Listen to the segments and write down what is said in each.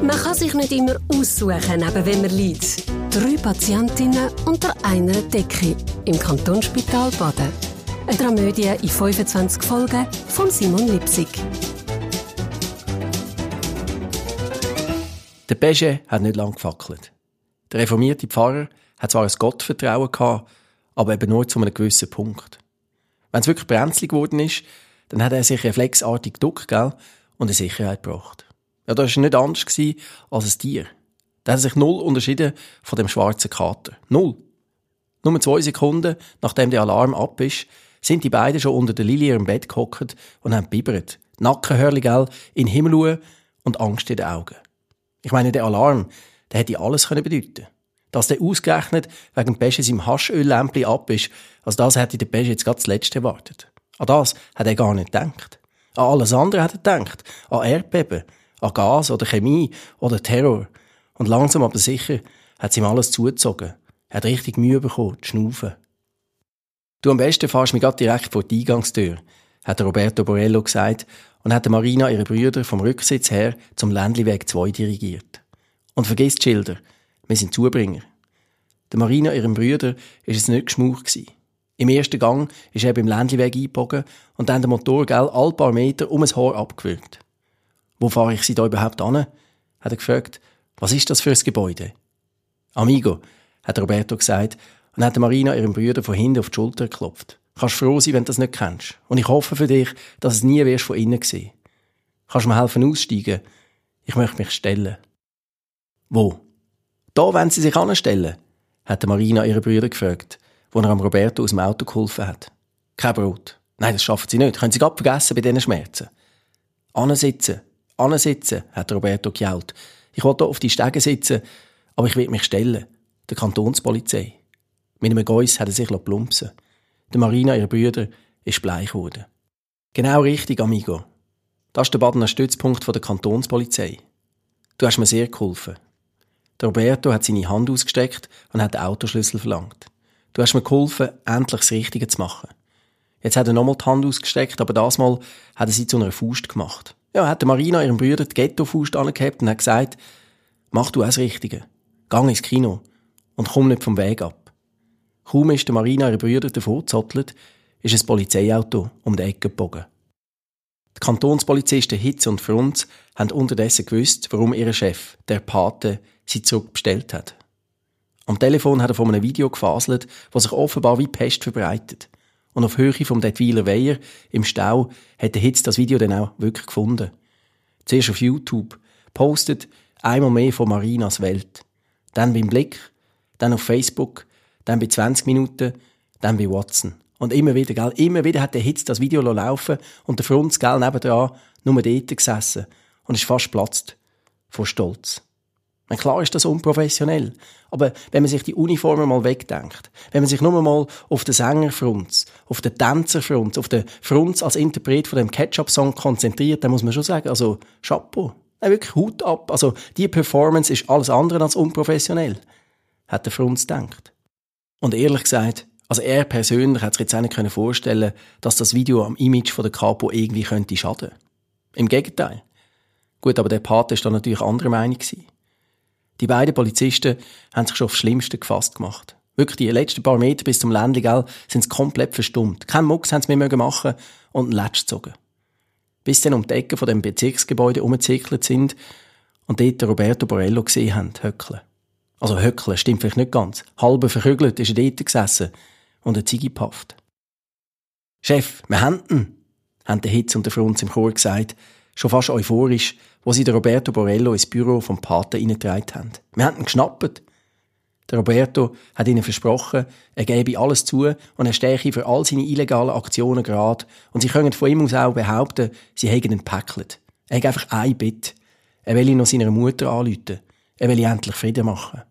Man kann sich nicht immer aussuchen, neben wem man liegt. Drei Patientinnen unter einer Decke im Kantonsspital Baden. Eine Dramödie in 25 Folgen von Simon Lipsig. Der Beige hat nicht lang gefackelt. Der reformierte Pfarrer hat zwar ein Gottvertrauen gehabt, aber eben nur zu einem gewissen Punkt. Wenn es wirklich brenzlig geworden ist, dann hat er sich reflexartig gell, und eine Sicherheit gebracht. Ja, da war nicht anders als ein Tier. Der hat sich null unterschieden von dem schwarzen Kater. Null. Nur zwei Sekunden, nachdem der Alarm ab ist, sind die beiden schon unter der Lilie im Bett gehockt und haben bibbert. Nackenhörli, gell, in den Himmel schauen und Angst in den Augen. Ich meine, der Alarm, der hätte alles können bedeuten Dass der ausgerechnet wegen Pesche seinem Haschöllämpli ab ist, als das hätte der Pesche jetzt gerade das Letzte erwartet. An das hat er gar nicht gedacht. An alles andere hat er gedacht. An Erdbeben, an Gas oder Chemie oder Terror. Und langsam aber sicher hat ihm alles zugezogen. Er hat richtig Mühe bekommen, zu schnaufen. Du am besten fährst mich gerade direkt vor die Eingangstür, hat Roberto Borello gesagt und hat Marina ihre Brüder vom Rücksitz her zum Ländliweg 2 dirigiert. Und vergiss die Schilder, wir sind Zubringer. Der Marina, ihrem Brüder, ist es nicht geschmuch gewesen. Im ersten Gang ist er beim Ländliweg eingebogen und dann der Motor, gell, all paar Meter um ein Haar abgewürgt. Wo fahre ich Sie da überhaupt an? hat er gefragt. Was ist das für ein Gebäude? Amigo, hat Roberto gesagt und hat Marina ihrem Brüder von hinten auf die Schulter geklopft. Kannst froh sein, wenn du das nicht kennst. Und ich hoffe für dich, dass es nie wirst von innen sehen. Kannst du mir helfen aussteigen? Ich möchte mich stellen. Wo? Da wenn sie sich anstellen, hat Marina ihre Brüder gefragt, wo er am Roberto aus dem Auto geholfen hat. Kein Brot. Nein, das schaffen sie nicht. Können sie gerade vergessen bei diesen Schmerzen. Ansitzen. Ansitzen, hat Roberto gejault. Ich wollte auf die Stege sitzen, aber ich will mich stellen. Der Kantonspolizei. Mit einem Geuss hat er sich plumpsen Der Marina, ihre Brüder, ist bleich geworden. Genau richtig, amigo. Das ist der Badener Stützpunkt der Kantonspolizei. Du hast mir sehr geholfen. Der Roberto hat seine Hand ausgesteckt und hat den Autoschlüssel verlangt. Du hast mir geholfen, endlich das Richtige zu machen. Jetzt hat er nochmal die Hand ausgesteckt, aber das Mal hat er sie zu einer Faust gemacht. Ja, hat Marina ihrem Bruder die Ghetto-Faust angehabt und hat gesagt, mach du auch das Richtige. Gang ins Kino und komm nicht vom Weg ab. Kaum ist Marina ihre Brüder davor gezottelt, ist ein Polizeiauto um die Ecke gebogen. Die Kantonspolizisten Hitz und Frunz haben unterdessen gewusst, warum ihr Chef, der Pate, sie zurückbestellt hat. Am Telefon hat er von einem Video gefaselt, das sich offenbar wie Pest verbreitet. Und auf Höhe vom Detwiler Weiher im Stau hat der Hitz das Video dann auch wirklich gefunden. Zuerst auf YouTube, postet einmal mehr von Marinas Welt. Dann beim Blick, dann auf Facebook, dann bei 20 Minuten, dann bei Watson. Und immer wieder, gell, immer wieder hat der Hitz das Video laufen und der Frunz, gell, nebendran, nur dort gesessen und ist fast platzt vor Stolz. Klar ist das unprofessionell. Aber wenn man sich die Uniformen mal wegdenkt, wenn man sich nur mal auf den Sängerfrunz, auf den Tänzerfrunz, auf den Frunz als Interpret von dem Ketchup-Song konzentriert, dann muss man schon sagen, also Chapeau. Nein, wirklich Hut ab. Also die Performance ist alles andere als unprofessionell, hat der Frunz gedacht. Und ehrlich gesagt, also er persönlich hat sich jetzt auch nicht vorstellen dass das Video am Image von der Capo irgendwie könnte schaden. Im Gegenteil. Gut, aber der Pate ist da natürlich anderer Meinung gewesen. Die beiden Polizisten haben sich schon aufs Schlimmste gefasst gemacht. Wirklich, die letzten paar Meter bis zum Landegall sind sie komplett verstummt. Kein Mucks haben sie mehr machen und einen Letsch gezogen. Bis sie dann um die Ecke von dem Bezirksgebäude umgezirkelt sind und dort Roberto Borello gesehen haben, höckeln. Also höckeln stimmt vielleicht nicht ganz. Halbe verkügelt ist er dort gesessen und eine Ziege pafft. Chef, wir haben ihn, haben der Hitz und der Frunz im Chor gesagt, schon fast euphorisch, wo sie den Roberto Borello ins Büro vom Pater hineingetragen haben. Wir haben ihn geschnappt. Der Roberto hat ihnen versprochen, er gebe alles zu und er stehe für all seine illegalen Aktionen gerade und sie können von ihm aus auch behaupten, sie hätten ihn packlet. Er hat einfach ein Bett. Er will ihn noch seiner Mutter anrufen. Er will endlich Frieden machen.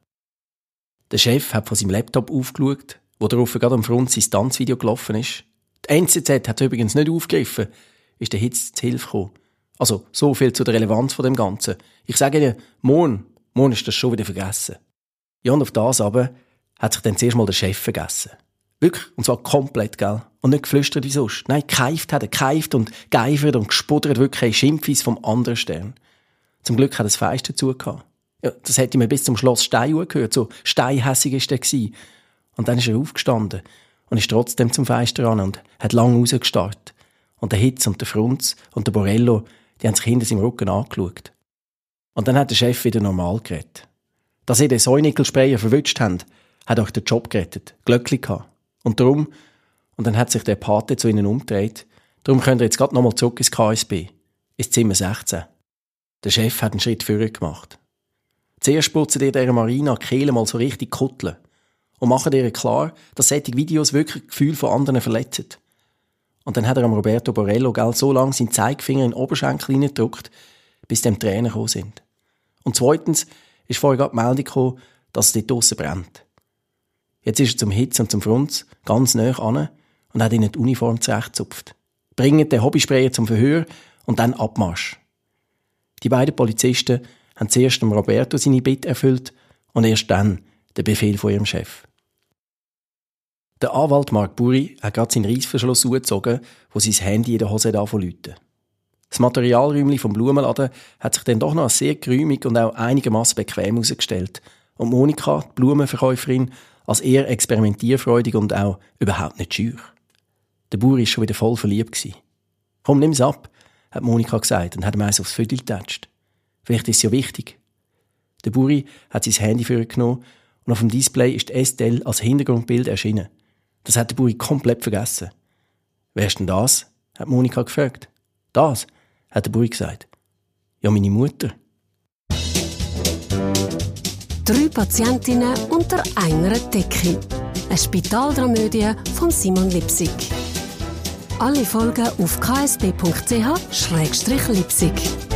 Der Chef hat von seinem Laptop aufgeschaut, wo darauf gerade am Front sein Tanzvideo gelaufen ist. Die NZZ hat übrigens nicht aufgegriffen, ist der Hitz zu Hilfe gekommen. Also, so viel zu der Relevanz von dem Ganzen. Ich sage Ihnen, morgen, morgen ist das schon wieder vergessen. Ja, und auf das aber hat sich dann zuerst mal der Chef vergessen. Wirklich. Und zwar komplett, gell? Und nicht geflüstert wie sonst. Nein, gekeift hat er, gekeift und geifert und gespuddert wirklich ein Schimpfis vom anderen Stern. Zum Glück hat das Fenster zugehört. Ja, das hätte mir bis zum Schloss Stein gehört, so steinhässig ist der gewesen. Und dann ist er aufgestanden und ist trotzdem zum Fenster ran und hat lang rausgestarrt. Und der Hitz und der Frunz und der Borello, die haben sich hinter seinem Rücken angeschaut. Und dann hat der Chef wieder normal geredet. Dass sie den Säunickelsprayer verwünscht haben, hat auch den Job gerettet. Glöckli gehabt. Und darum, und dann hat sich der Pate zu ihnen umgedreht, darum könnt ihr jetzt gerade nochmal zurück ins KSB, ins Zimmer 16. Der Chef hat einen Schritt vorher gemacht. Zuerst putzen ihr dieser Marina die Kehle mal so richtig kutteln und machen ihr klar, dass solche Videos wirklich das Gefühl von anderen verletzen. Und dann hat er am Roberto Borello gell, so lange seinen Zeigefinger in den Oberschenkel hineingedrückt, bis dem Tränen gekommen sind. Und zweitens ist vorher gerade die Meldung gekommen, dass es dort draussen brennt. Jetzt ist er zum Hitz und zum Frunz ganz nah an und hat ihnen die Uniform zurechtgezupft. Bringen den Hobbysprayer zum Verhör und dann Abmarsch. Die beiden Polizisten haben zuerst dem Roberto seine Bitte erfüllt und erst dann den Befehl von ihrem Chef. Der Anwalt Mark Buri hat gerade seinen Reissverschluss zugezogen, wo sein Handy in der Hose davon läuten. Das Materialräumchen vom Blumenladen hat sich dann doch noch als sehr geräumig und auch einigermaßen bequem herausgestellt. Und Monika, die Blumenverkäuferin, als eher experimentierfreudig und auch überhaupt nicht schüch. Der Buri war schon wieder voll verliebt. Gewesen. Komm, nimm's ab, hat Monika gesagt und hat ihm eins aufs Viertel getatscht. Vielleicht ist es ja wichtig. Der Buri hat sein Handy für genommen und auf dem Display ist Estelle als Hintergrundbild erschienen. Das hat der Buri komplett vergessen. Wer ist denn das? hat Monika gefragt. Das, hat der Buri gesagt. Ja, meine Mutter. Drei Patientinnen unter einer Decke. Eine Spitaldramödie von Simon Lipsig. Alle Folgen auf ksb.ch-lipsig.